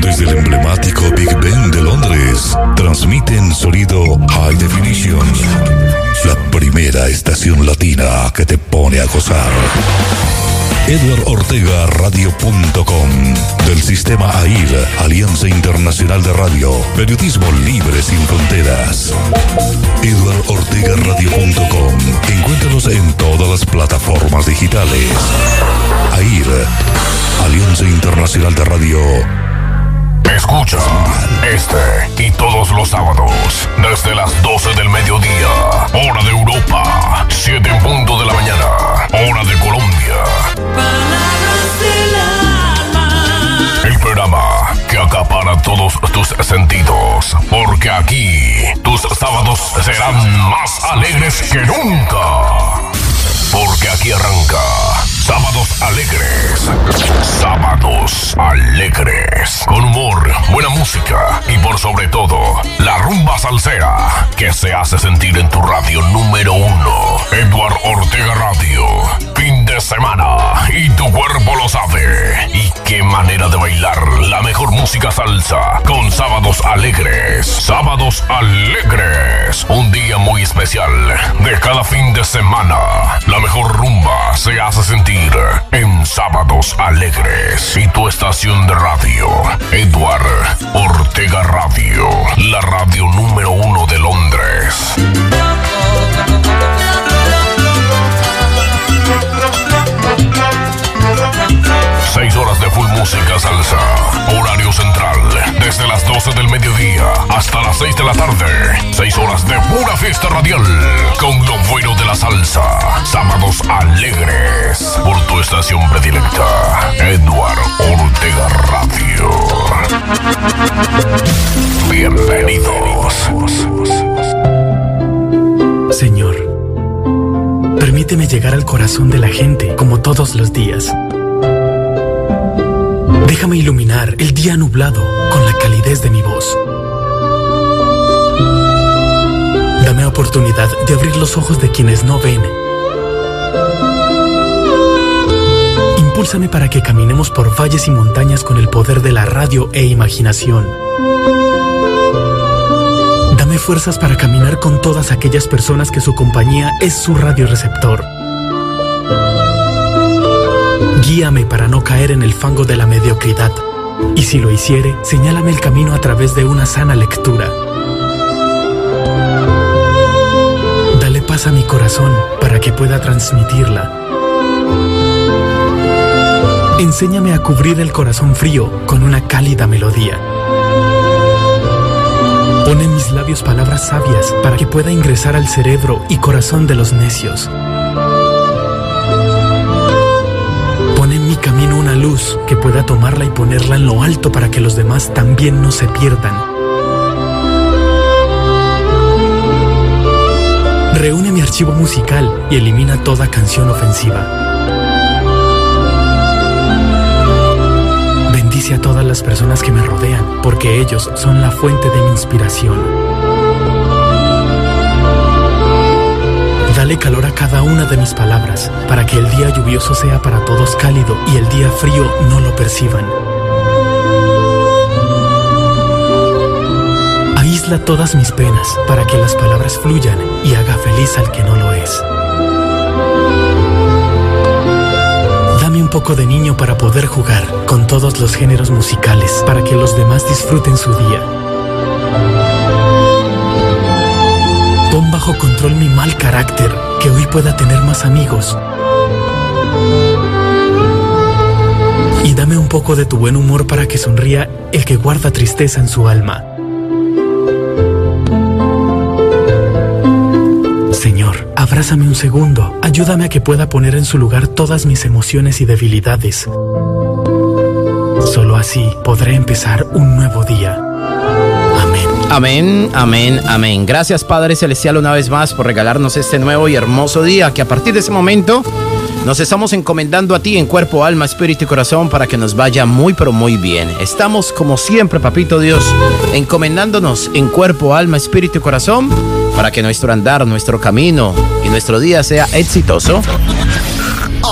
Desde el emblemático Big Ben de Londres, transmiten sonido High Definition. La primera estación latina que te pone a gozar. Radio.com del sistema AIR, Alianza Internacional de Radio, Periodismo Libre sin Fronteras. Radio.com Encuéntranos en todas las plataformas digitales. AIR, Alianza Internacional de Radio. Escucha este y todos los sábados desde las 12 del mediodía, hora de Europa, 7 en punto de la mañana, hora de Colombia. El programa que acapara todos tus sentidos, porque aquí tus sábados serán más alegres que nunca. Porque aquí arranca Sábados Alegres. Sábados Alegres. Con humor, buena música y por sobre todo, la rumba salsera que se hace sentir en tu radio número uno. Edward Ortega Radio. Fin de semana y tu cuerpo lo sabe. Y qué manera de bailar la mejor música salsa con Sábados Alegres. Sábados Alegres. Un día muy especial de cada fin de semana. La mejor rumba se hace sentir en Sábados Alegres y tu estación de radio, Edward Ortega Radio, la radio número uno de Londres. Tarde. Seis horas de pura fiesta radial. Con lo bueno de la salsa. Sábados alegres. Por tu estación predilecta. Edward Ortega Radio. Bienvenidos. Señor, permíteme llegar al corazón de la gente como todos los días. Déjame iluminar el día nublado con la calidez de mi voz. Dame oportunidad de abrir los ojos de quienes no ven. Impúlsame para que caminemos por valles y montañas con el poder de la radio e imaginación. Dame fuerzas para caminar con todas aquellas personas que su compañía es su radioreceptor. Guíame para no caer en el fango de la mediocridad. Y si lo hiciere, señálame el camino a través de una sana lectura. A mi corazón para que pueda transmitirla. Enséñame a cubrir el corazón frío con una cálida melodía. Pon en mis labios palabras sabias para que pueda ingresar al cerebro y corazón de los necios. Pon en mi camino una luz que pueda tomarla y ponerla en lo alto para que los demás también no se pierdan. Archivo musical y elimina toda canción ofensiva. Bendice a todas las personas que me rodean, porque ellos son la fuente de mi inspiración. Dale calor a cada una de mis palabras, para que el día lluvioso sea para todos cálido y el día frío no lo perciban. Aísla todas mis penas, para que las palabras fluyan y haga feliz al que no lo es. Dame un poco de niño para poder jugar con todos los géneros musicales, para que los demás disfruten su día. Pon bajo control mi mal carácter, que hoy pueda tener más amigos. Y dame un poco de tu buen humor para que sonría el que guarda tristeza en su alma. Abrázame un segundo, ayúdame a que pueda poner en su lugar todas mis emociones y debilidades. Solo así podré empezar un nuevo día. Amén. Amén, amén, amén. Gracias Padre Celestial una vez más por regalarnos este nuevo y hermoso día que a partir de ese momento nos estamos encomendando a ti en cuerpo, alma, espíritu y corazón para que nos vaya muy pero muy bien. Estamos como siempre, papito Dios, encomendándonos en cuerpo, alma, espíritu y corazón para que nuestro andar, nuestro camino y nuestro día sea exitoso.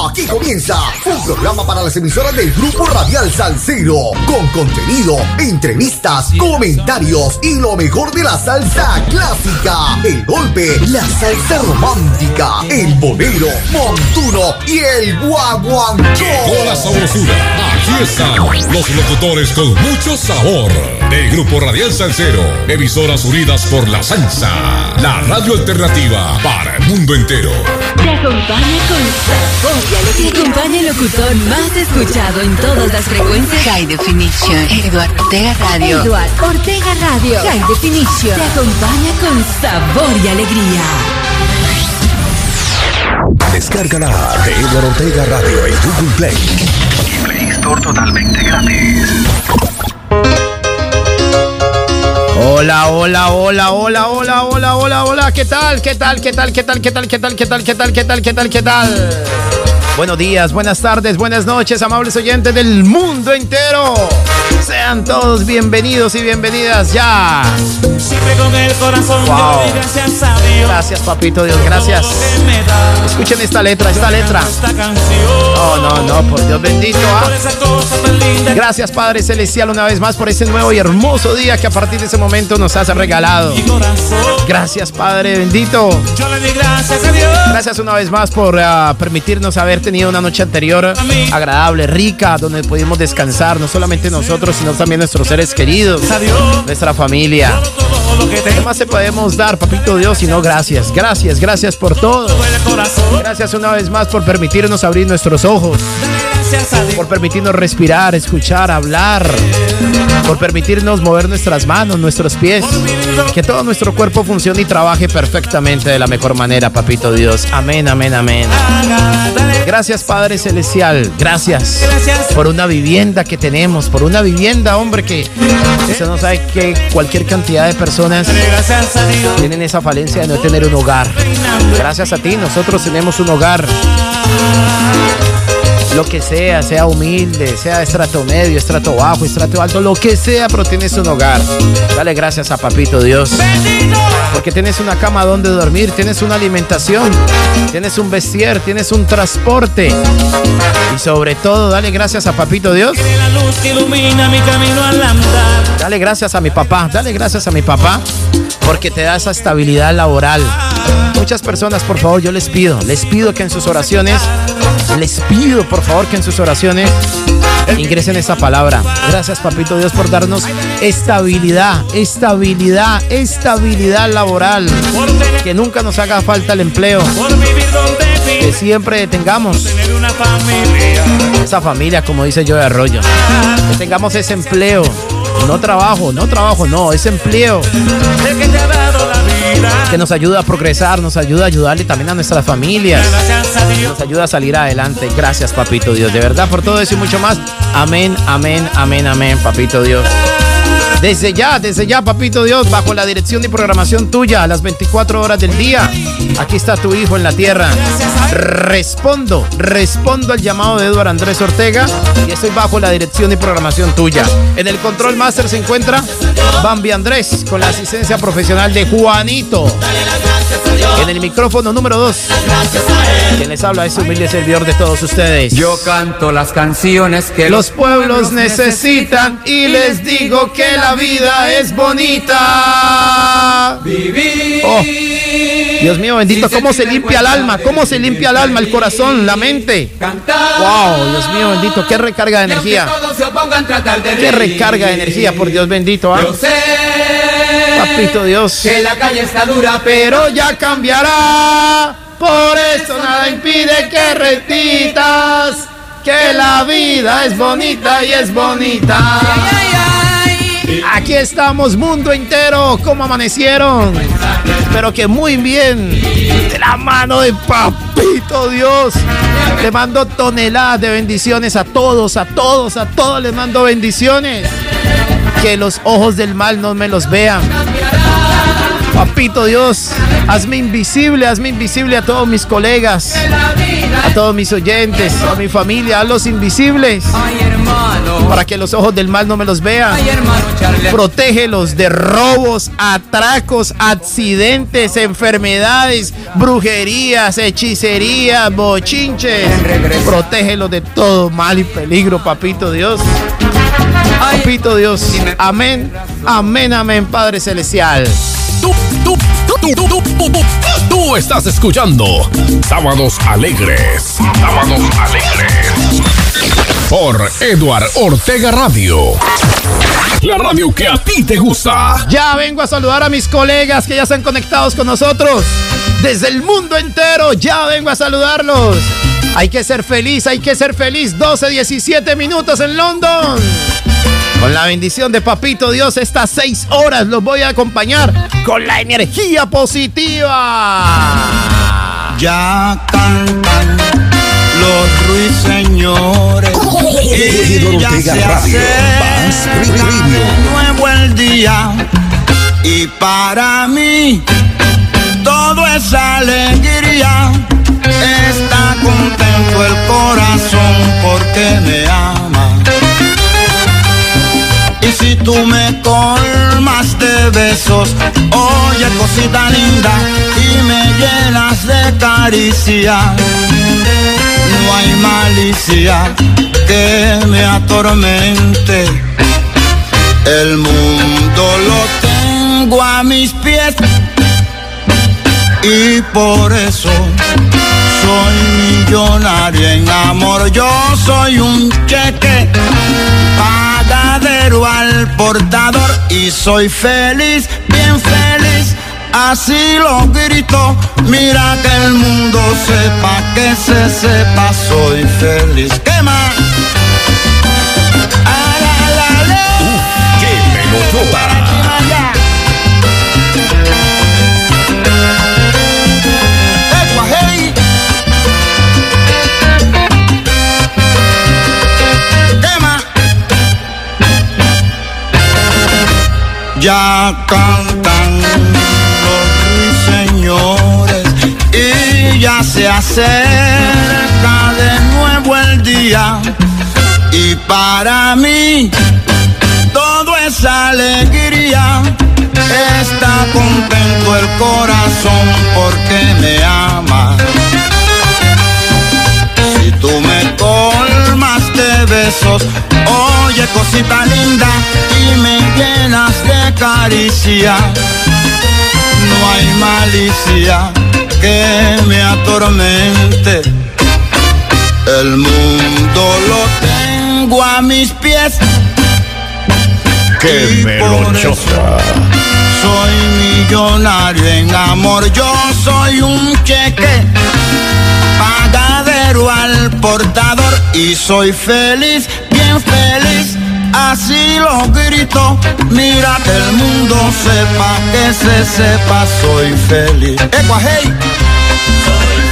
Aquí comienza un programa para las emisoras del Grupo Radial Salcero, con contenido, entrevistas, comentarios y lo mejor de la salsa clásica, el golpe, la salsa romántica, el bolero, montuno y el guaguancó. Con la sabrosura, aquí están los locutores con mucho sabor del Grupo Radial Salcero, emisoras unidas por la salsa, la radio alternativa para el mundo entero. Te acompaña con sabor y alegría. Te acompaña el locutor más escuchado en todas las frecuencias. High Definition. Eduardo Ortega Radio. Eduardo Ortega Radio. High Definition. Te acompaña con sabor y alegría. Descárgala de Eduardo Ortega Radio en Google Play. Play totalmente gratis. Hola, hola, hola, hola, hola, hola, hola, hola. ¿Qué tal? ¿Qué tal? ¿Qué tal? ¿Qué tal? ¿Qué tal? ¿Qué tal? ¿Qué tal? ¿Qué tal? ¿Qué tal? ¿Qué tal? ¿Qué tal? Buenos días, buenas tardes, buenas noches, amables oyentes del mundo entero. Sean todos bienvenidos y bienvenidas ya. Siempre con el corazón Wow. gracias a Dios. Gracias, papito Dios, gracias. Escuchen esta letra, esta letra. Esta canción. No, no, no, por Dios bendito. ¿ah? Gracias Padre Celestial una vez más por ese nuevo y hermoso día que a partir de ese momento nos has regalado. Gracias Padre bendito. Gracias una vez más por ah, permitirnos tenido una noche anterior agradable, rica, donde pudimos descansar, no solamente nosotros, sino también nuestros seres queridos, nuestra familia. ¿Qué más te podemos dar, papito Dios, sino gracias? Gracias, gracias por todo. Gracias una vez más por permitirnos abrir nuestros ojos. Permitirnos respirar, escuchar, hablar, por permitirnos mover nuestras manos, nuestros pies, que todo nuestro cuerpo funcione y trabaje perfectamente de la mejor manera, papito Dios. Amén, amén, amén. Gracias, Padre Celestial. Gracias por una vivienda que tenemos, por una vivienda, hombre, que usted no sabe que cualquier cantidad de personas tienen esa falencia de no tener un hogar. Gracias a ti, nosotros tenemos un hogar. Lo que sea, sea humilde, sea estrato medio, estrato bajo, estrato alto, lo que sea, pero tienes un hogar. Dale gracias a Papito Dios. Porque tienes una cama donde dormir, tienes una alimentación, tienes un vestir, tienes un transporte. Y sobre todo, dale gracias a Papito Dios. Dale gracias a mi papá, dale gracias a mi papá porque te da esa estabilidad laboral. Muchas personas, por favor, yo les pido, les pido que en sus oraciones, les pido por favor que en sus oraciones ingresen esta palabra. Gracias, papito Dios, por darnos estabilidad, estabilidad, estabilidad laboral. Que nunca nos haga falta el empleo, que siempre tengamos esa familia, como dice yo de Arroyo. Que tengamos ese empleo. No trabajo, no trabajo, no, ese empleo que nos ayuda a progresar, nos ayuda a ayudarle también a nuestras familias, nos ayuda a salir adelante. Gracias, papito Dios, de verdad por todo eso y mucho más. Amén, amén, amén, amén, papito Dios. Desde ya, desde ya, papito Dios, bajo la dirección y programación tuya a las 24 horas del día. Aquí está tu hijo en la tierra. Respondo, respondo al llamado de Eduardo Andrés Ortega y estoy bajo la dirección y programación tuya. En el control master se encuentra Bambi Andrés con la asistencia profesional de Juanito. En el micrófono número 2, quien les habla es humilde servidor de todos ustedes. Yo canto las canciones que Los pueblos necesitan y les digo que la vida es bonita. vivir. Oh, Dios mío bendito, cómo se limpia el alma, cómo se limpia el alma, el corazón, la mente. Cantar. Wow, Dios mío bendito, qué recarga de energía. Qué recarga de energía, por Dios bendito. ¿ah? Papito Dios. que la calle está dura, Pero ya cambiará. Por eso nada impide que repitas que la vida es bonita y es bonita. Aquí estamos, mundo entero. ¿Cómo amanecieron? Espero que muy bien. De la mano de Papito Dios. Le mando toneladas de bendiciones a todos, a todos, a todos. Les mando bendiciones. Que los ojos del mal no me los vean. Papito Dios, hazme invisible, hazme invisible a todos mis colegas. a todos mis oyentes, a mi familia, a los invisibles, para que los ojos del mal no me los vean. Protégelos de robos, atracos, accidentes, enfermedades, brujerías, hechicerías, bochinches. Protégelos de todo mal y peligro, papito Dios. Papito Dios. Amén. Amén, amén, Padre Celestial. Tú, tú, tú, tú, tú, tú, tú, tú estás escuchando Sábados Alegres. Sábados Alegres. Por Eduard Ortega Radio. La radio que a ti te gusta. Ya vengo a saludar a mis colegas que ya están conectados con nosotros. Desde el mundo entero, ya vengo a saludarlos. Hay que ser feliz, hay que ser feliz. 12, 17 minutos en London. Con la bendición de Papito Dios, estas seis horas los voy a acompañar con la energía positiva. Ya cantan los ruiseñores y ya se de nuevo el día y para mí todo es alegría. Está contento el corazón porque me ama. Y si tú me colmas de besos, oye cosita linda, y me llenas de caricia, no hay malicia que me atormente. El mundo lo tengo a mis pies y por eso soy millonario en amor. Yo soy un cheque al portador y soy feliz, bien feliz. Así lo grito, mira que el mundo sepa, que se sepa, soy feliz. ¿Qué más? Ya cantan los ruiseñores y ya se acerca de nuevo el día. Y para mí todo es alegría. Está contento el corazón porque me ama. Besos, oye cosita linda, y me llenas de caricia. No hay malicia que me atormente. El mundo lo tengo a mis pies. ¡Qué melonchosa! Soy millonario en amor, yo soy un cheque al portador y soy feliz, bien feliz. Así lo grito, mira que el mundo sepa, que se sepa, soy feliz. Ecua, hey.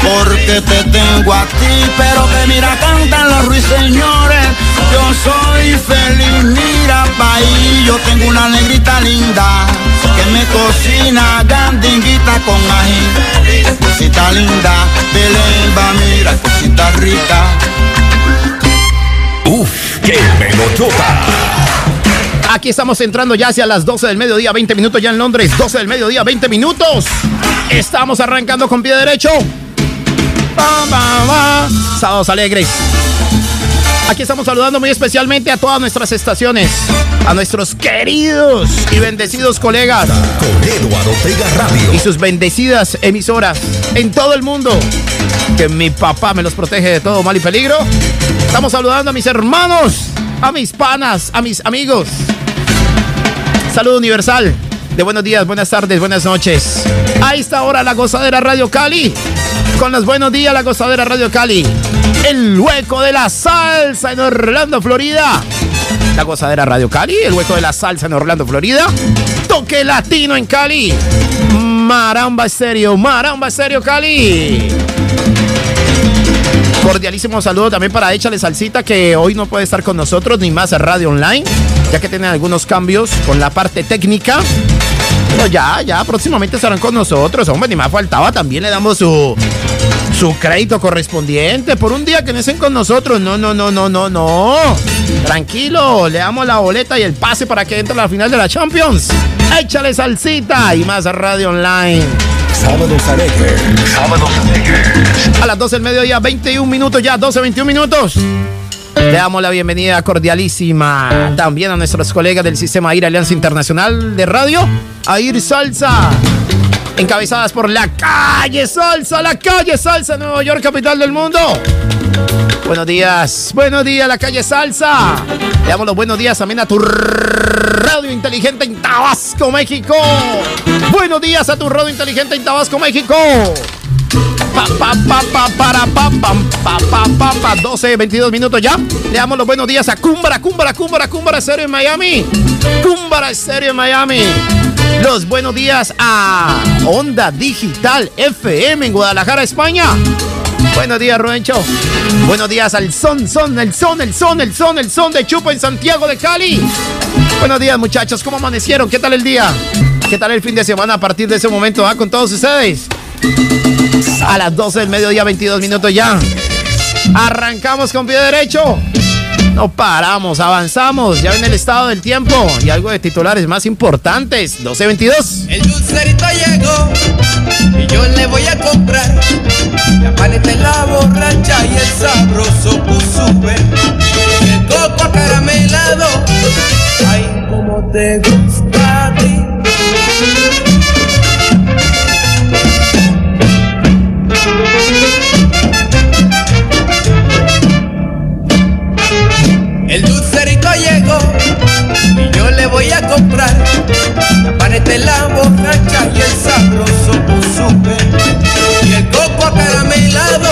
Porque te tengo a ti, pero que mira, cantan los ruiseñores. Yo soy feliz, mira, país, yo tengo una negrita linda que me cocina gandinguita con ají. Cosita linda, Belén va, mira, cosita rica. ¡Uf! ¡Qué melodota! Aquí estamos entrando ya hacia las 12 del mediodía, 20 minutos ya en Londres. 12 del mediodía, 20 minutos. Estamos arrancando con pie derecho. Sábados alegres. Aquí estamos saludando muy especialmente a todas nuestras estaciones, a nuestros queridos y bendecidos colegas Con Eduardo Ortega Radio. y sus bendecidas emisoras en todo el mundo. Que mi papá me los protege de todo mal y peligro. Estamos saludando a mis hermanos, a mis panas, a mis amigos. Saludo universal. De buenos días, buenas tardes, buenas noches. A esta hora la gozadera Radio Cali. Con los buenos días la gozadera Radio Cali. El hueco de la salsa en Orlando, Florida. La gozadera Radio Cali, el hueco de la salsa en Orlando, Florida. Toque latino en Cali. Maramba Estéreo, Maramba Estéreo Cali. Cordialísimo saludo también para Échale Salsita, que hoy no puede estar con nosotros, ni más Radio Online, ya que tienen algunos cambios con la parte técnica. No, ya, ya, próximamente estarán con nosotros. Hombre, ni más faltaba. También le damos su, su crédito correspondiente por un día que no estén con nosotros. No, no, no, no, no, no. Tranquilo, le damos la boleta y el pase para que entre a la final de la Champions. Échale salsita y más radio online. Sábados alegres. Sábados alegres. A las 12 del mediodía, 21 minutos ya, 12, 21 minutos. Le damos la bienvenida cordialísima también a nuestros colegas del Sistema AIR Alianza Internacional de Radio, AIR Salsa. Encabezadas por la calle Salsa, la calle Salsa, Nueva York, capital del mundo. Buenos días, buenos días, la calle Salsa. Le damos los buenos días también a tu radio inteligente en Tabasco, México. Buenos días a tu radio inteligente en Tabasco, México. Pa, pa, pa, pa, para, pa, pam, pa, pa, pa, pa, 12, 22 minutos ya. Le damos los buenos días a Cúmbara, Cúmbara, Cúmbara, Cúmbara Estéreo en Miami. Cúmbara Estéreo en Miami. Los buenos días a Onda Digital FM en Guadalajara, España. Buenos días, Rubencho. Buenos días al son, son, el son, el son, el son, el son de Chupa en Santiago de Cali. Buenos días, muchachos. ¿Cómo amanecieron? ¿Qué tal el día? ¿Qué tal el fin de semana a partir de ese momento? ¿ah? Con todos ustedes. A las 12 del mediodía, 22 minutos ya. Arrancamos con pie derecho. No paramos, avanzamos. Ya viene el estado del tiempo y algo de titulares más importantes. 12.22. El dulcerito llegó y yo le voy a comprar. La paleta la borracha y el sabroso sube. El coco acaramelado. Ay, como te gusta a ti. Comprar. La paneta la borracha y el sabroso sube y el coco acaramelado,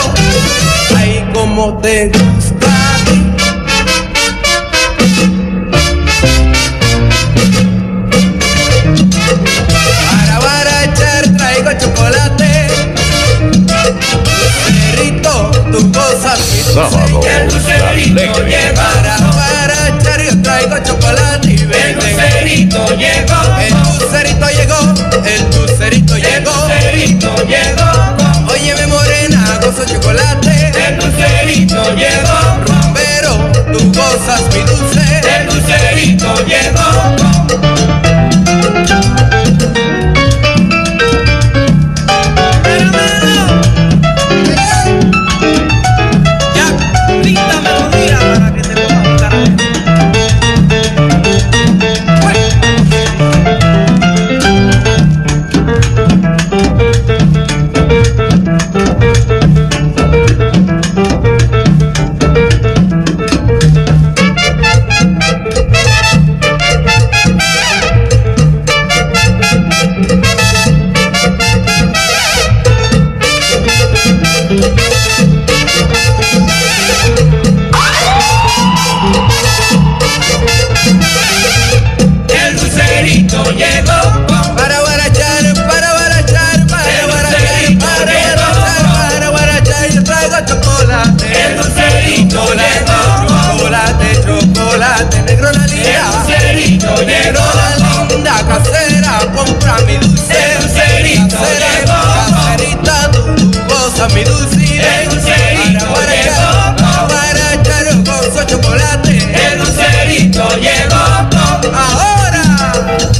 ay como te gusta. Para barachar traigo chocolate, perrito, mi dulce. Sábado El dulcerito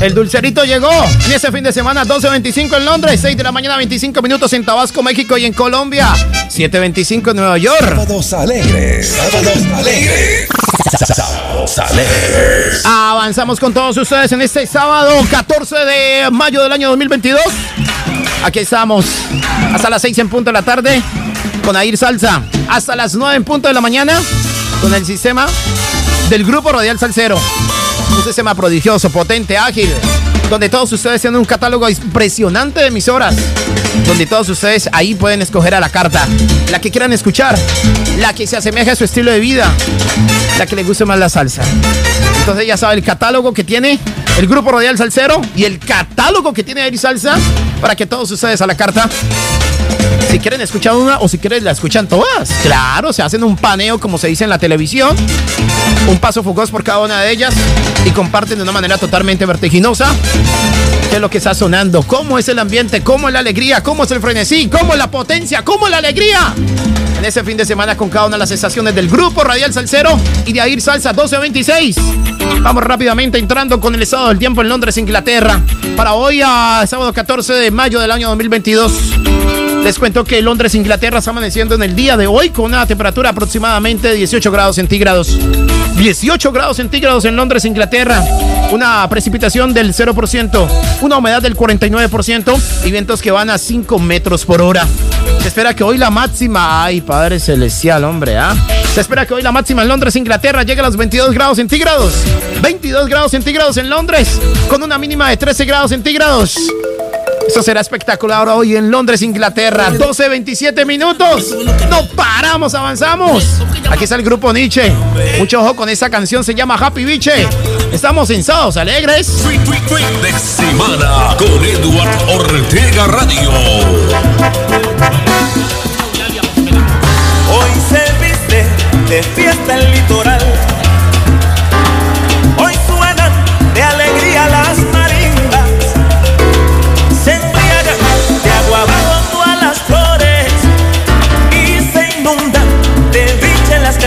El dulcerito llegó en ese fin de semana 12.25 en Londres, 6 de la mañana 25 minutos en Tabasco, México y en Colombia, 7.25 en Nueva York. Sábados alegres. Sábados alegres. Sábados alegres. Avanzamos con todos ustedes en este sábado 14 de mayo del año 2022. Aquí estamos hasta las 6 en punto de la tarde con Air Salsa. Hasta las 9 en punto de la mañana con el sistema del Grupo Radial Salcero. Un sistema prodigioso, potente, ágil, donde todos ustedes tienen un catálogo impresionante de emisoras. Donde todos ustedes ahí pueden escoger a la carta. La que quieran escuchar. La que se asemeje a su estilo de vida. La que le guste más la salsa. Entonces ya sabe el catálogo que tiene el Grupo Radial Salcero y el catálogo que tiene Air Salsa para que todos ustedes a la carta Si quieren escuchar una o si quieren la escuchan todas. Claro, se hacen un paneo como se dice en la televisión. Un paso fugaz por cada una de ellas y comparten de una manera totalmente vertiginosa qué es lo que está sonando, cómo es el ambiente, cómo es la alegría, cómo es el frenesí, cómo es la potencia, cómo es la alegría. En ese fin de semana con cada una de las estaciones del grupo Radial Salcero y de Air Salsa 1226. Vamos rápidamente entrando con el estado del tiempo en Londres, Inglaterra. Para hoy, a sábado 14 de mayo del año 2022. Les cuento que Londres, Inglaterra está amaneciendo en el día de hoy con una temperatura aproximadamente de 18 grados centígrados. 18 grados centígrados en Londres, Inglaterra. Una precipitación del 0%, una humedad del 49% y vientos que van a 5 metros por hora. Se espera que hoy la máxima, ay Padre Celestial, hombre, ¿ah? Se espera que hoy la máxima en Londres, Inglaterra, llegue a los 22 grados centígrados. 22 grados centígrados en Londres, con una mínima de 13 grados centígrados. Eso será espectacular hoy en Londres, Inglaterra. 12, 27 minutos. No paramos, avanzamos. Aquí está el grupo Nietzsche. Mucho ojo con esa canción, se llama Happy Biche. Estamos en Sábados Alegres. de semana con Edward Ortega Radio. Hoy se viste de fiesta el litoral.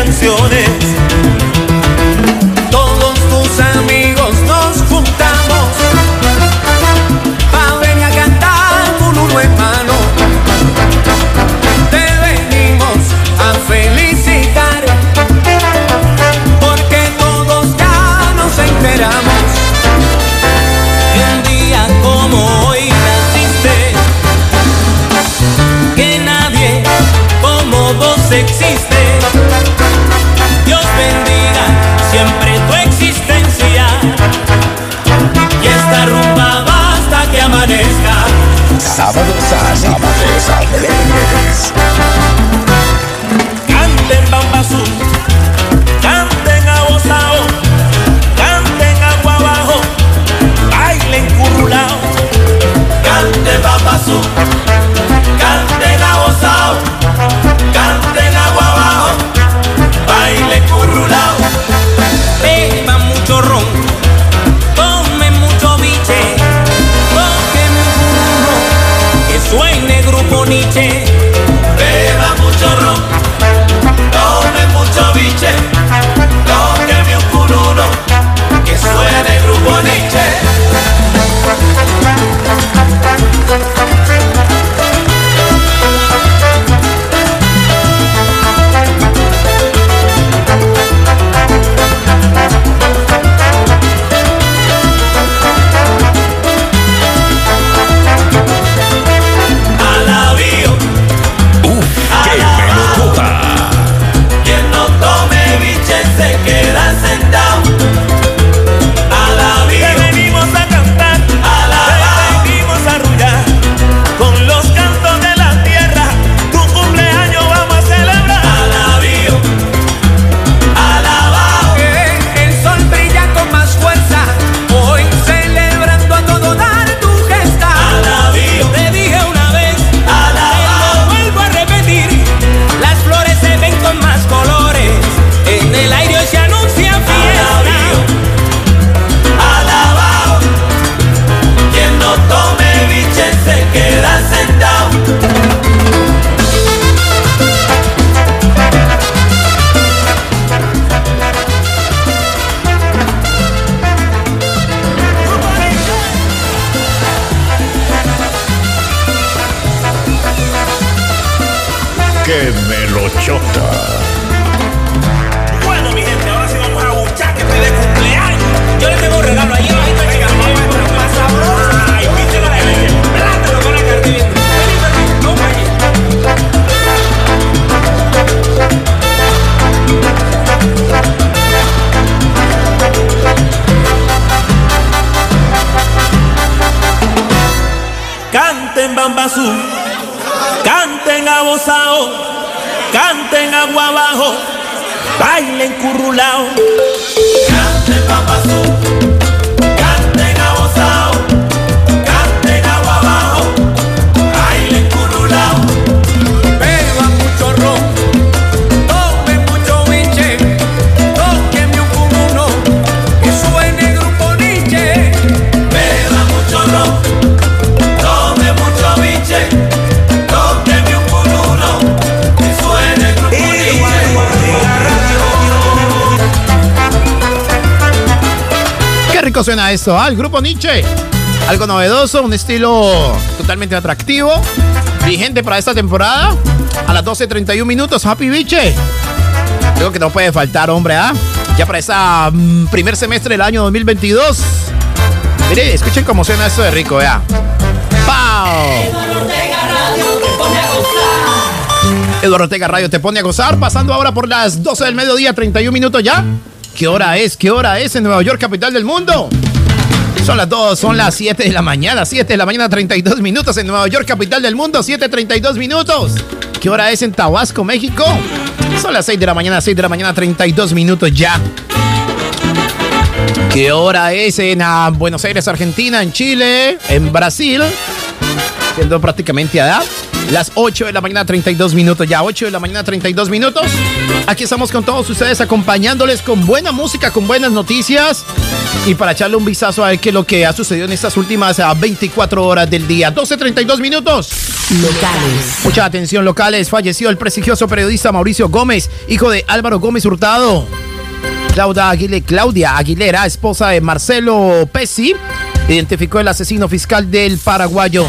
Canciones. Todos tus amigos nos juntamos. Pa' venir a cantar con uno en mano. Te venimos a felicitar porque todos ya nos enteramos que un día como hoy naciste que nadie como vos existe siempre tu existencia y esta rumba basta que amanezca Sábados Alegres. ¡Qué melochota! Bueno, mi gente, ahora sí vamos a buchar que estoy de cumpleaños. Yo le tengo un regalo ahí. Está, chica. Más sabrosa. Ay, viste la leche. Plátano con la carne bien. Canten bambazú, abozao, canten agua abajo, bailen currulao. Canten bambazú, rico suena esto, ¿ah? El grupo Nietzsche. Algo novedoso, un estilo totalmente atractivo, vigente para esta temporada. A las 12.31 minutos, Happy Biche. Creo que no puede faltar, hombre, ¿ah? Ya para ese primer semestre del año 2022. Mire, escuchen cómo suena esto de rico, vea. ¡Pau! Eduardo Ortega Radio te pone a gozar, pasando ahora por las 12 del mediodía, 31 minutos ya. ¿Qué hora es? ¿Qué hora es en Nueva York, capital del mundo? Son las 2, son las 7 de la mañana, 7 de la mañana, 32 minutos en Nueva York, capital del mundo, 7.32 minutos. ¿Qué hora es en Tabasco, México? Son las 6 de la mañana, 6 de la mañana, 32 minutos ya. ¿Qué hora es en ah, Buenos Aires, Argentina, en Chile, en Brasil? Siendo prácticamente a las 8 de la mañana 32 minutos, ya 8 de la mañana 32 minutos. Aquí estamos con todos ustedes acompañándoles con buena música, con buenas noticias y para echarle un vistazo a ver qué es lo que ha sucedido en estas últimas 24 ah, horas del día. 12.32 minutos. Locales. Mucha atención locales. Falleció el prestigioso periodista Mauricio Gómez, hijo de Álvaro Gómez Hurtado. Claudia, Aguilera, Claudia Aguilera, esposa de Marcelo Pesci, identificó el asesino fiscal del paraguayo.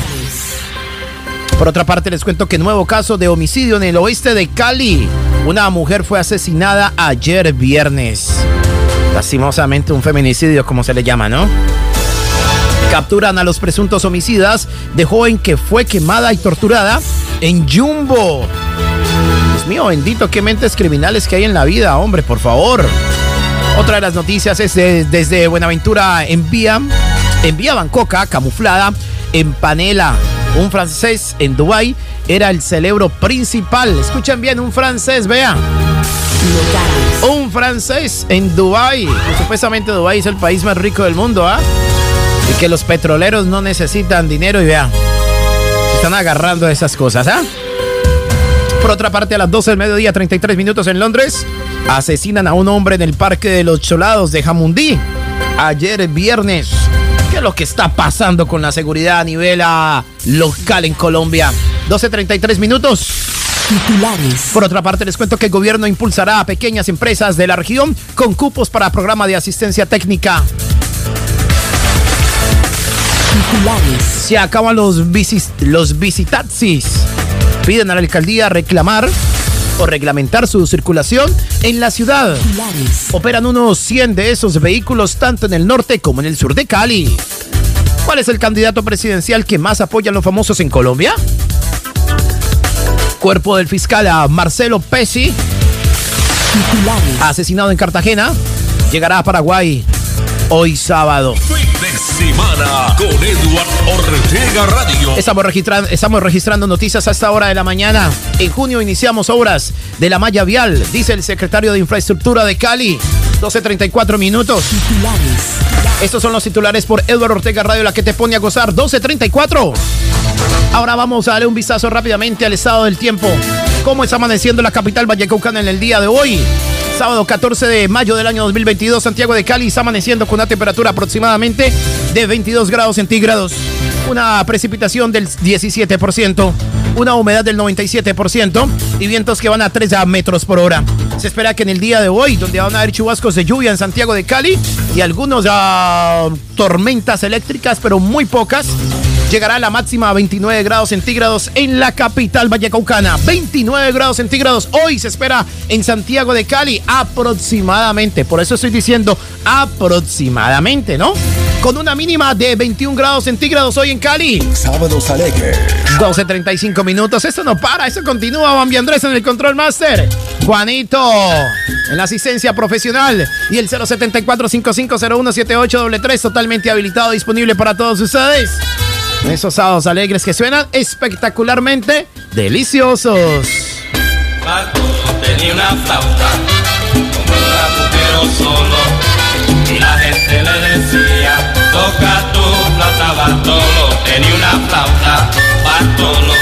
Por otra parte, les cuento que nuevo caso de homicidio en el oeste de Cali. Una mujer fue asesinada ayer viernes. Lastimosamente un feminicidio, como se le llama, ¿no? Capturan a los presuntos homicidas de joven que fue quemada y torturada en Jumbo. Dios mío, bendito, qué mentes criminales que hay en la vida, hombre, por favor. Otra de las noticias es desde Buenaventura envían, envía Bangkok camuflada en Panela un francés en Dubái era el cerebro principal. Escuchen bien, un francés, vea. Un francés en Dubái. supuestamente Dubái es el país más rico del mundo, ¿ah? Y que los petroleros no necesitan dinero y vea. Se están agarrando esas cosas, ¿ah? Por otra parte, a las 12 del mediodía, 33 minutos en Londres, asesinan a un hombre en el Parque de los Cholados de Jamundí. Ayer viernes. ¿Qué es lo que está pasando con la seguridad a nivel ah, local en Colombia? 12.33 minutos. Titulares. Por otra parte, les cuento que el gobierno impulsará a pequeñas empresas de la región con cupos para programa de asistencia técnica. Titulares. Se acaban los, bicis, los visitaxis. Piden a la alcaldía reclamar o reglamentar su circulación en la ciudad. Operan unos 100 de esos vehículos tanto en el norte como en el sur de Cali. ¿Cuál es el candidato presidencial que más apoya a los famosos en Colombia? Cuerpo del fiscal a Marcelo Pesci, asesinado en Cartagena, llegará a Paraguay hoy sábado con Edward Ortega Radio. Estamos registrando, estamos registrando noticias a esta hora de la mañana. En junio iniciamos obras de la malla vial, dice el secretario de Infraestructura de Cali. 12.34 minutos. Estos son los titulares por Edward Ortega Radio, la que te pone a gozar. 12.34. Ahora vamos a darle un vistazo rápidamente al estado del tiempo. ¿Cómo está amaneciendo la capital vallecaucana en el día de hoy? Sábado 14 de mayo del año 2022, Santiago de Cali está amaneciendo con una temperatura aproximadamente de 22 grados centígrados, una precipitación del 17%, una humedad del 97% y vientos que van a 3 metros por hora. Se espera que en el día de hoy, donde van a haber chubascos de lluvia en Santiago de Cali y algunos uh, tormentas eléctricas, pero muy pocas, llegará la máxima a 29 grados centígrados en la capital vallecaucana. 29 grados centígrados hoy se espera en Santiago de Cali aproximadamente. Por eso estoy diciendo aproximadamente, ¿no? Con una mínima de 21 grados centígrados hoy en Cali. Sábados alegres. 12.35 minutos. Esto no para, esto continúa. Bambi Andrés en el control master. Juanito en la asistencia profesional. Y el 074 5501 3 totalmente habilitado, disponible para todos ustedes. Esos sábados alegres que suenan espectacularmente deliciosos. tenía una flauta, como un solo, y la gente le decía, toca tu flauta Bartolo, tenía una flauta Bartolo,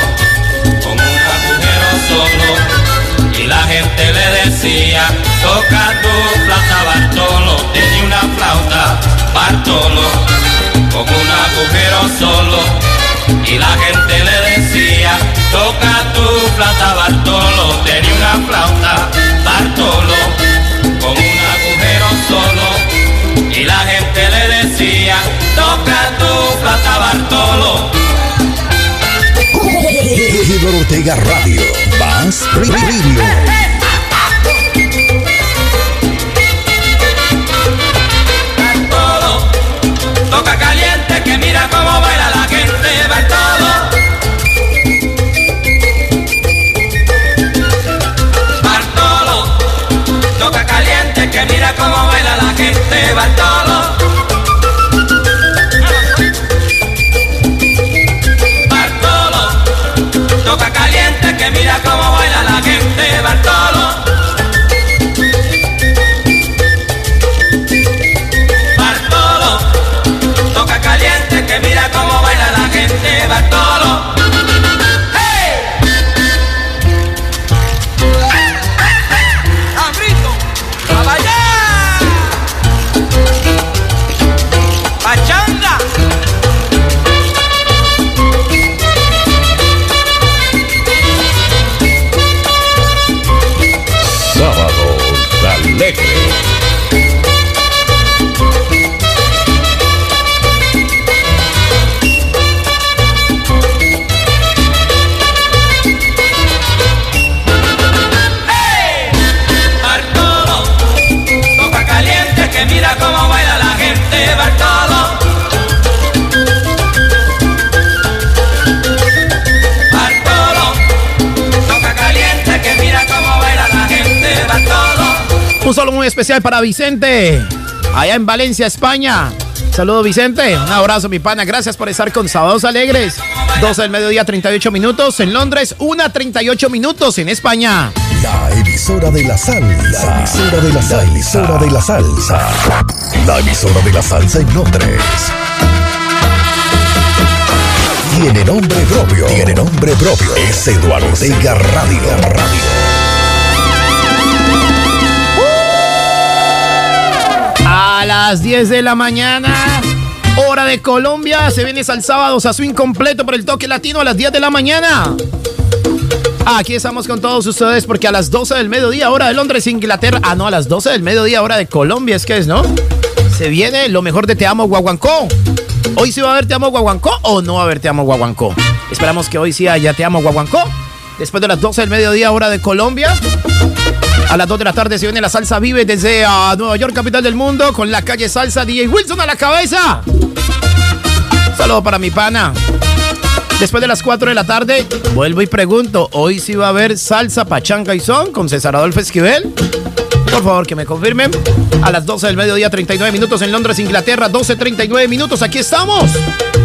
como un agujero solo, y la gente le decía, toca tu flauta Bartolo, tenía una flauta Bartolo con un agujero solo. Y la gente le decía, toca tu flauta Bartolo, tenía una flauta Bartolo con un agujero solo. Y la gente le decía, toca tu flauta Bartolo. Ortega Radio, toca caliente que mira cómo baila la gente, Bartolo. Bartolo, toca caliente que mira cómo baila la gente, Bartolo. Especial para Vicente, allá en Valencia, España. Saludo Vicente, un abrazo mi pana, gracias por estar con Sábados Alegres. 12 del mediodía, 38 minutos en Londres, 1 38 minutos en España. La emisora de la salsa. La emisora de la salsa. La emisora de la salsa. La emisora de la salsa en Londres. Tiene nombre propio. Tiene nombre propio. Es Eduardo Ortega Radio. Radio. Las 10 de la mañana, hora de Colombia, se viene al sábado su incompleto por el toque latino a las 10 de la mañana. Aquí estamos con todos ustedes porque a las 12 del mediodía, hora de Londres, Inglaterra. Ah, no, a las 12 del mediodía, hora de Colombia, es que es, ¿no? Se viene lo mejor de Te Amo Guaguancó. Hoy sí va a haber Te Amo Guaguancó o no va a haber Te Amo Guaguancó. Esperamos que hoy sí haya Te Amo Guaguancó. Después de las 12 del mediodía, hora de Colombia. A las 2 de la tarde se viene la Salsa Vive desde ah, Nueva York, capital del mundo, con la calle Salsa DJ Wilson a la cabeza. Saludo para mi pana. Después de las 4 de la tarde, vuelvo y pregunto, ¿hoy sí va a haber salsa, pachanga y son con César Adolfo Esquivel? Por favor, que me confirmen. A las 12 del mediodía, 39 minutos en Londres, Inglaterra, 12, 39 minutos, aquí estamos.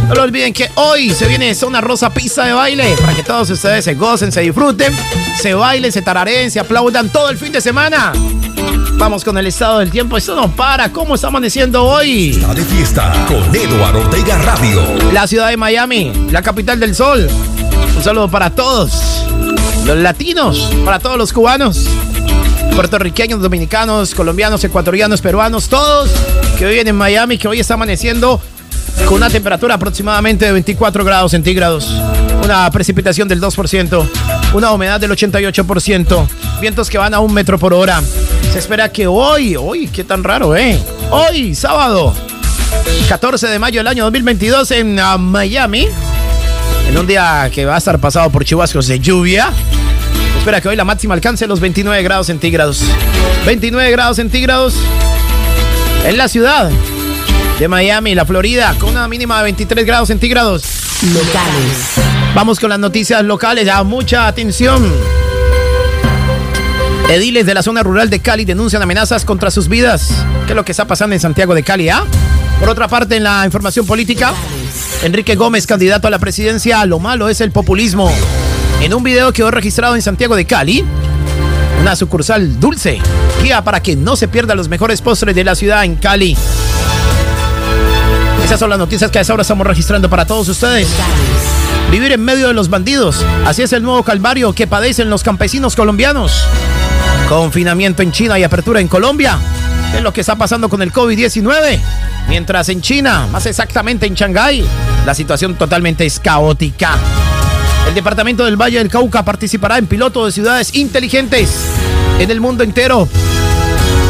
No lo olviden que hoy se viene Zona Rosa Pista de Baile para que todos ustedes se gocen, se disfruten, se bailen, se tarareen, se aplaudan todo el fin de semana. Vamos con el estado del tiempo, esto no para. ¿Cómo está amaneciendo hoy? Está de fiesta con Eduardo Ortega Radio. La ciudad de Miami, la capital del sol. Un saludo para todos. Los latinos, para todos los cubanos, puertorriqueños, dominicanos, colombianos, ecuatorianos, peruanos, todos que viven en Miami, que hoy está amaneciendo con una temperatura aproximadamente de 24 grados centígrados, una precipitación del 2%, una humedad del 88%, vientos que van a un metro por hora. Se espera que hoy, hoy, qué tan raro, ¿eh? Hoy, sábado, 14 de mayo del año 2022 en uh, Miami, en un día que va a estar pasado por chubascos de lluvia. Espera que hoy la máxima alcance los 29 grados centígrados. 29 grados centígrados en la ciudad de Miami, la Florida, con una mínima de 23 grados centígrados. Locales. Vamos con las noticias locales, ya mucha atención. Ediles de la zona rural de Cali denuncian amenazas contra sus vidas. ¿Qué es lo que está pasando en Santiago de Cali? ah? Por otra parte, en la información política, Enrique Gómez, candidato a la presidencia, lo malo es el populismo. En un video que quedó registrado en Santiago de Cali, una sucursal dulce, guía para que no se pierdan los mejores postres de la ciudad en Cali. Esas son las noticias que a esa hora estamos registrando para todos ustedes. Vivir en medio de los bandidos. Así es el nuevo calvario que padecen los campesinos colombianos. Confinamiento en China y apertura en Colombia. ¿Qué es lo que está pasando con el COVID-19? Mientras en China, más exactamente en Shanghái, la situación totalmente es caótica. El departamento del Valle del Cauca participará en piloto de ciudades inteligentes en el mundo entero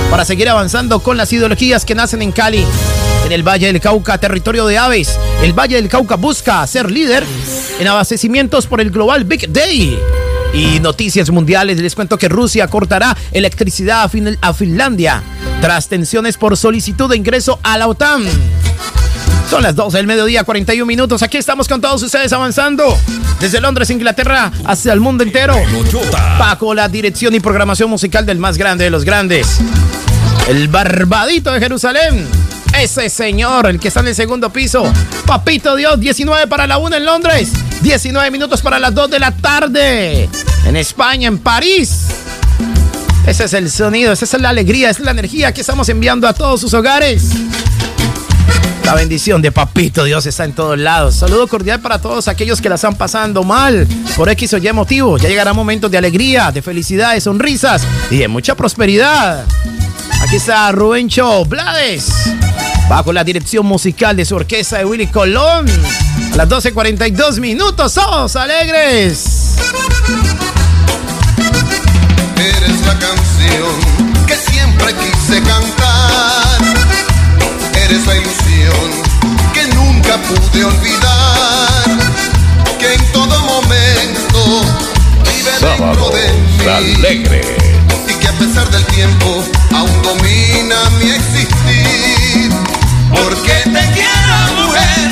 para seguir avanzando con las ideologías que nacen en Cali. En el Valle del Cauca, territorio de aves, el Valle del Cauca busca ser líder en abastecimientos por el Global Big Day. Y noticias mundiales, les cuento que Rusia cortará electricidad a, a Finlandia tras tensiones por solicitud de ingreso a la OTAN. Son las 12 del mediodía, 41 minutos. Aquí estamos con todos ustedes avanzando. Desde Londres, Inglaterra, hacia el mundo entero. Bajo la dirección y programación musical del más grande de los grandes. El Barbadito de Jerusalén. Ese señor, el que está en el segundo piso. Papito Dios, 19 para la 1 en Londres. 19 minutos para las 2 de la tarde. En España, en París. Ese es el sonido, esa es la alegría, esa es la energía que estamos enviando a todos sus hogares. La bendición de Papito Dios está en todos lados. Saludo cordial para todos aquellos que la están pasando mal por X o Y motivo. Ya llegará momentos de alegría, de felicidad, de sonrisas y de mucha prosperidad. Aquí está Rubencho Blades, bajo la dirección musical de su orquesta de Willy Colón. A las 12.42 minutos, ¡somos alegres! Eres la canción que siempre quise cantar. Eres la ilusión que nunca pude olvidar. Que en todo momento vive dentro de mí. alegres. Y que a pesar del tiempo aún domina mi existir. Porque te quiero, mujer.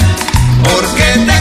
Porque te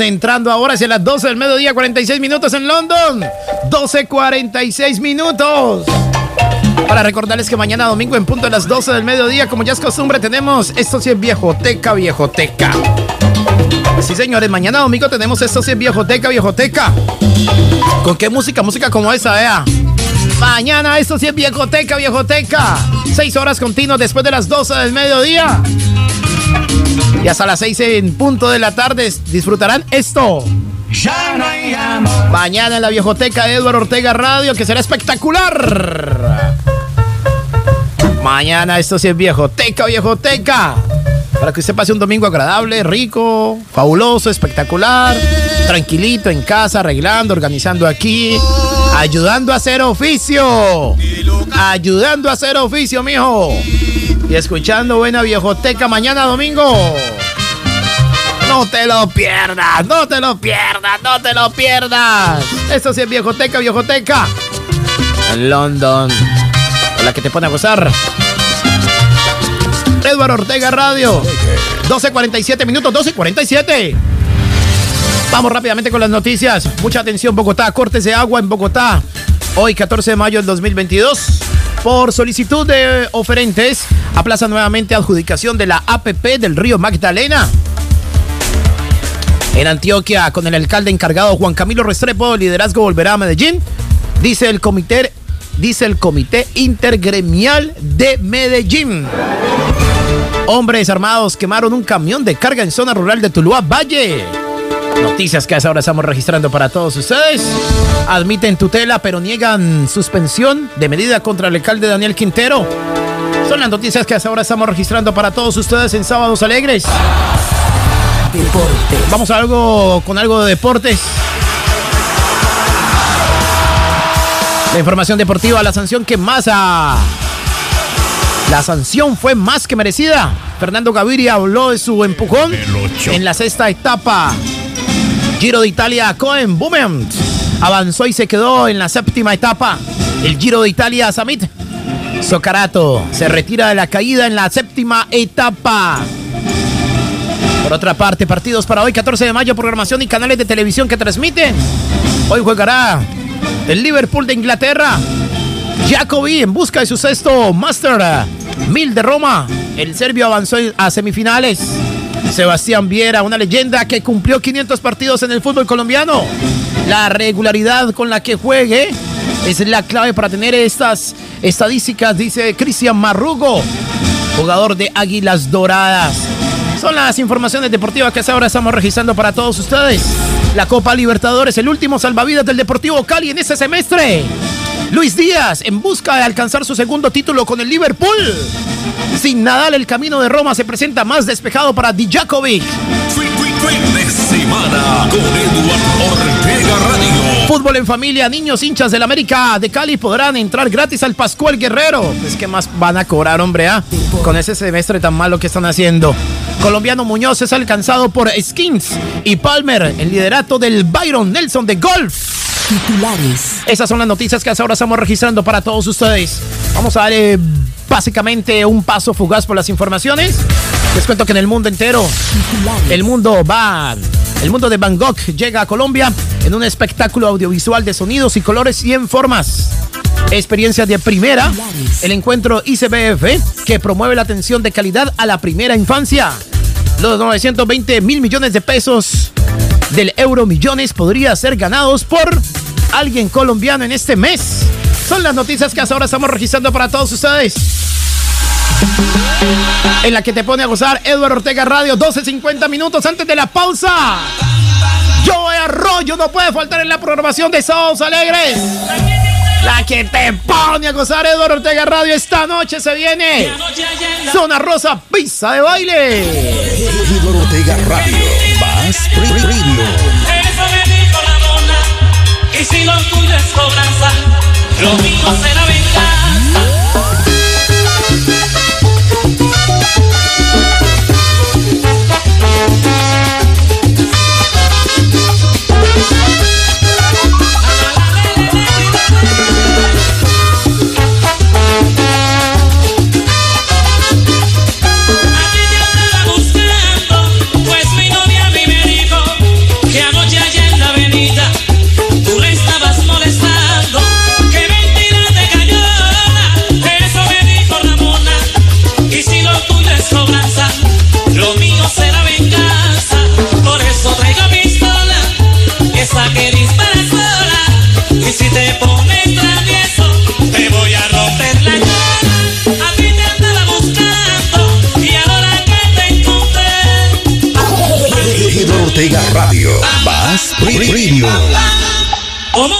Entrando ahora hacia las 12 del mediodía, 46 minutos en London. 12.46 minutos. Para recordarles que mañana domingo en punto de las 12 del mediodía, como ya es costumbre, tenemos esto sí es viejoteca, viejoteca. Sí, señores, mañana domingo tenemos esto sí es viejoteca, viejoteca. ¿Con qué música? Música como esa, vea. Mañana esto sí es viejoteca, viejoteca. Seis horas continuas después de las 12 del mediodía. Y hasta las 6 en punto de la tarde disfrutarán esto. Mañana en la viejoteca de Eduardo Ortega Radio, que será espectacular. Mañana esto sí es viejoteca, viejoteca. Para que usted pase un domingo agradable, rico, fabuloso, espectacular, tranquilito en casa, arreglando, organizando aquí, ayudando a hacer oficio. Ayudando a hacer oficio, mijo. Y escuchando buena viejoteca mañana domingo. No te lo pierdas, no te lo pierdas, no te lo pierdas. Esto sí es viejoteca, viejoteca. En London. La que te pone a gozar. Eduardo Ortega Radio. 12.47 minutos, 12.47. Vamos rápidamente con las noticias. Mucha atención, Bogotá. Cortes de agua en Bogotá. Hoy, 14 de mayo del 2022. Por solicitud de oferentes, aplaza nuevamente adjudicación de la APP del río Magdalena. En Antioquia, con el alcalde encargado Juan Camilo Restrepo, liderazgo volverá a Medellín. Dice el comité, dice el comité intergremial de Medellín. Hombres armados quemaron un camión de carga en zona rural de Tuluá Valle. Noticias que a esa hora estamos registrando para todos ustedes. Admiten tutela pero niegan suspensión de medida contra el alcalde Daniel Quintero. Son las noticias que a esa hora estamos registrando para todos ustedes en Sábados Alegres. Vamos a algo con algo de deportes. La información deportiva, la sanción que más a... La sanción fue más que merecida. Fernando Gaviria habló de su empujón en la sexta etapa. Giro de Italia, Cohen Booment avanzó y se quedó en la séptima etapa. El Giro de Italia, Samit Socarato se retira de la caída en la séptima etapa. Por otra parte, partidos para hoy, 14 de mayo, programación y canales de televisión que transmiten. Hoy jugará el Liverpool de Inglaterra. Jacobi en busca de su sexto Master 1000 de Roma. El serbio avanzó a semifinales. Sebastián Viera, una leyenda que cumplió 500 partidos en el fútbol colombiano. La regularidad con la que juegue es la clave para tener estas estadísticas, dice Cristian Marrugo, jugador de Águilas Doradas. Son las informaciones deportivas que ahora estamos registrando para todos ustedes. La Copa Libertadores, el último salvavidas del Deportivo Cali en este semestre. Luis Díaz en busca de alcanzar su segundo título con el Liverpool. Sin Nadal, el camino de Roma se presenta más despejado para Dijakovic. Fútbol en familia, niños hinchas del América de Cali podrán entrar gratis al Pascual Guerrero. Es que más van a cobrar, hombre, ¿ah? Con ese semestre tan malo que están haciendo. Colombiano Muñoz es alcanzado por Skins y Palmer, el liderato del Byron Nelson de golf. Titulares. Esas son las noticias que hasta ahora estamos registrando para todos ustedes. Vamos a dar eh, básicamente un paso fugaz por las informaciones. Les cuento que en el mundo entero, el mundo va, el mundo de Van Gogh llega a Colombia en un espectáculo audiovisual de sonidos y colores y en formas. Experiencia de primera, el encuentro ICBF que promueve la atención de calidad a la primera infancia. Los 920 mil millones de pesos del euro millones podría ser ganados por alguien colombiano en este mes. Son las noticias que hasta ahora estamos registrando para todos ustedes. En la que te pone a gozar Eduardo Ortega Radio, 12.50 minutos antes de la pausa. Yo Arroyo no puede faltar en la programación de Sábados Alegres. La que te pone a gozar Eduardo Ortega Radio esta noche se viene. Zona Rosa, pizza de baile. Eduardo Ortega Radio. Más. Eso me dijo la mona, y si lo tuyo es cobranza, lo mío será venganza. Radio. Más ¿Cómo?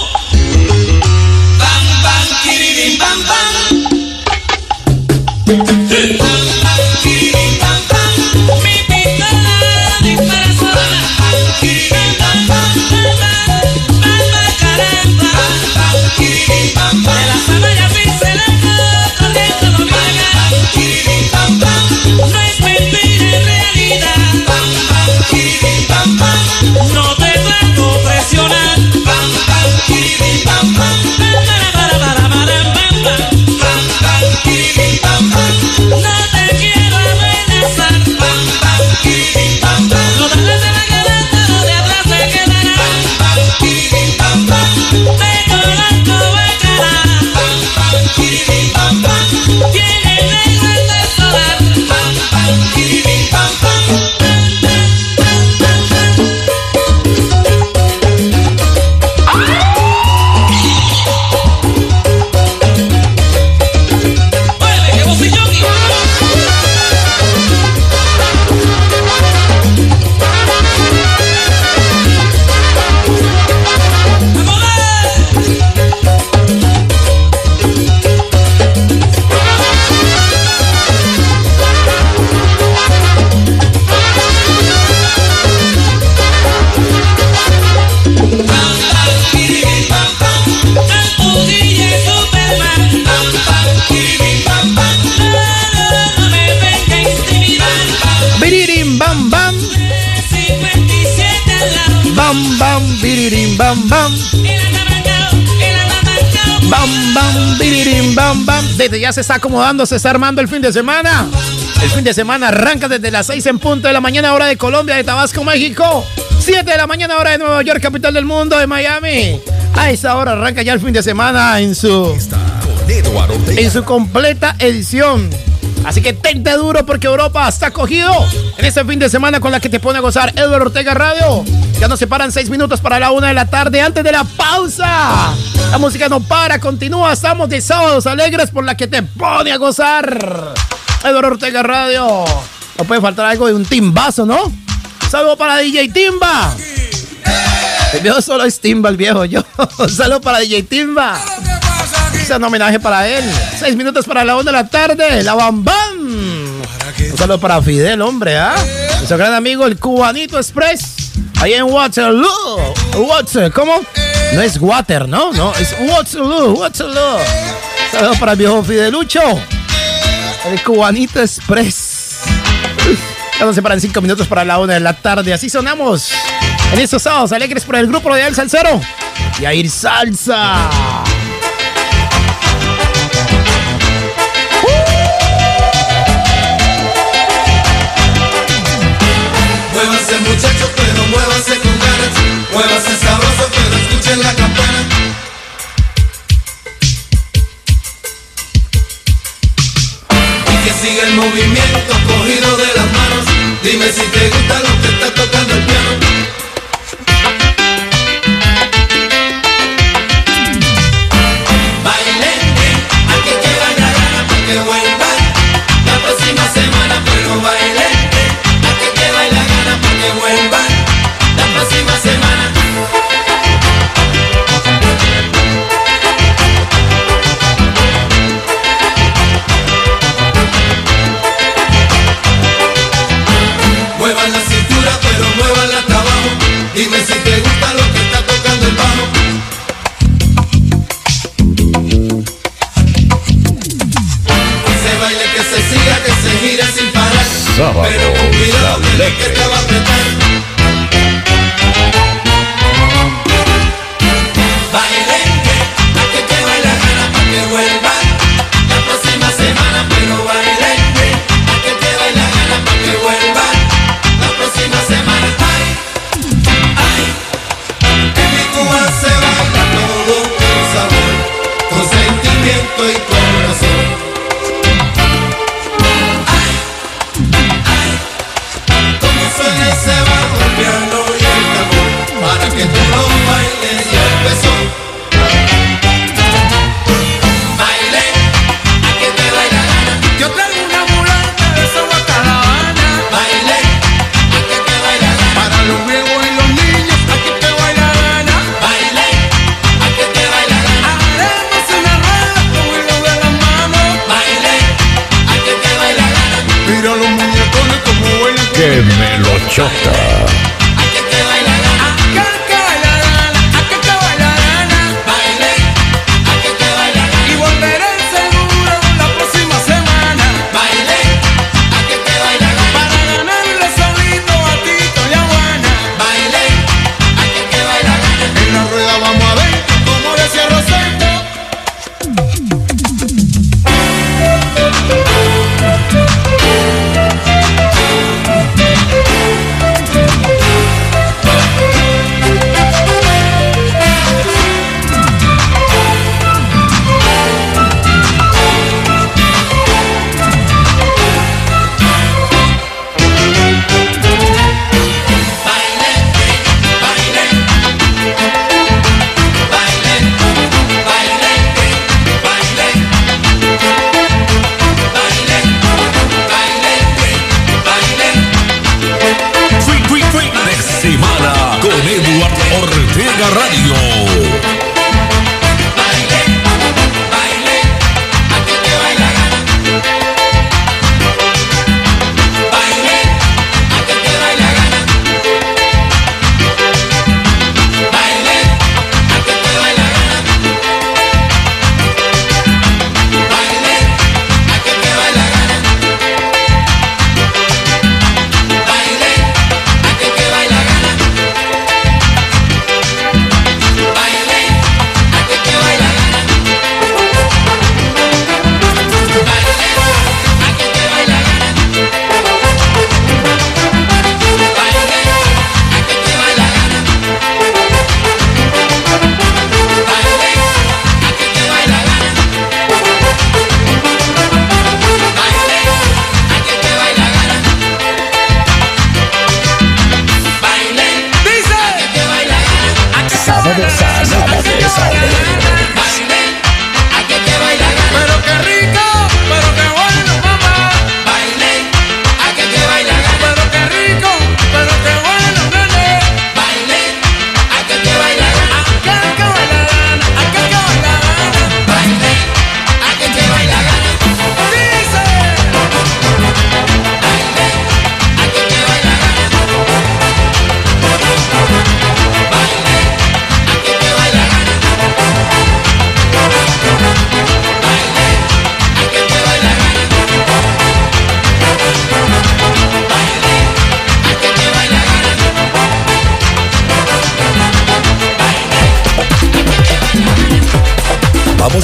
Bam, bam. Bam, bam, biririm, bam, bam. Desde ya se está acomodando, se está armando el fin de semana. El fin de semana arranca desde las 6 en punto de la mañana, hora de Colombia, de Tabasco, México. 7 de la mañana, hora de Nueva York, capital del mundo, de Miami. A esa hora arranca ya el fin de semana en su, en su completa edición. Así que tente duro porque Europa está cogido en este fin de semana con la que te pone a gozar Edward Ortega Radio. Ya nos separan seis minutos para la una de la tarde antes de la pausa. La música no para, continúa. Estamos de sábados alegres por la que te pone a gozar Edward Ortega Radio. No puede faltar algo de un timbazo, ¿no? Saludo para DJ Timba. El viejo solo es Timba, el viejo. Yo. Saludo para DJ Timba. Es un homenaje para él. Seis minutos para la una de la tarde. La Bam Bam. Un saludo para Fidel, hombre, ¿ah? Nuestro gran amigo, el Cubanito Express. Ahí en Waterloo. Water, ¿cómo? No es Water, ¿no? No, es Waterloo, Waterloo. Saludos para el viejo Fidelucho. El Cubanito Express. Ya nos separan cinco minutos para la una de la tarde. Así sonamos en estos sábados alegres por el grupo Rodeal Salsero. Y a ir salsa. Muévanse muchachos, pero muévanse con ganas. Muévanse sabroso, pero escuchen la campana. Y que siga el movimiento cogido de las manos. Dime si te gusta lo que está tocando el piano. 28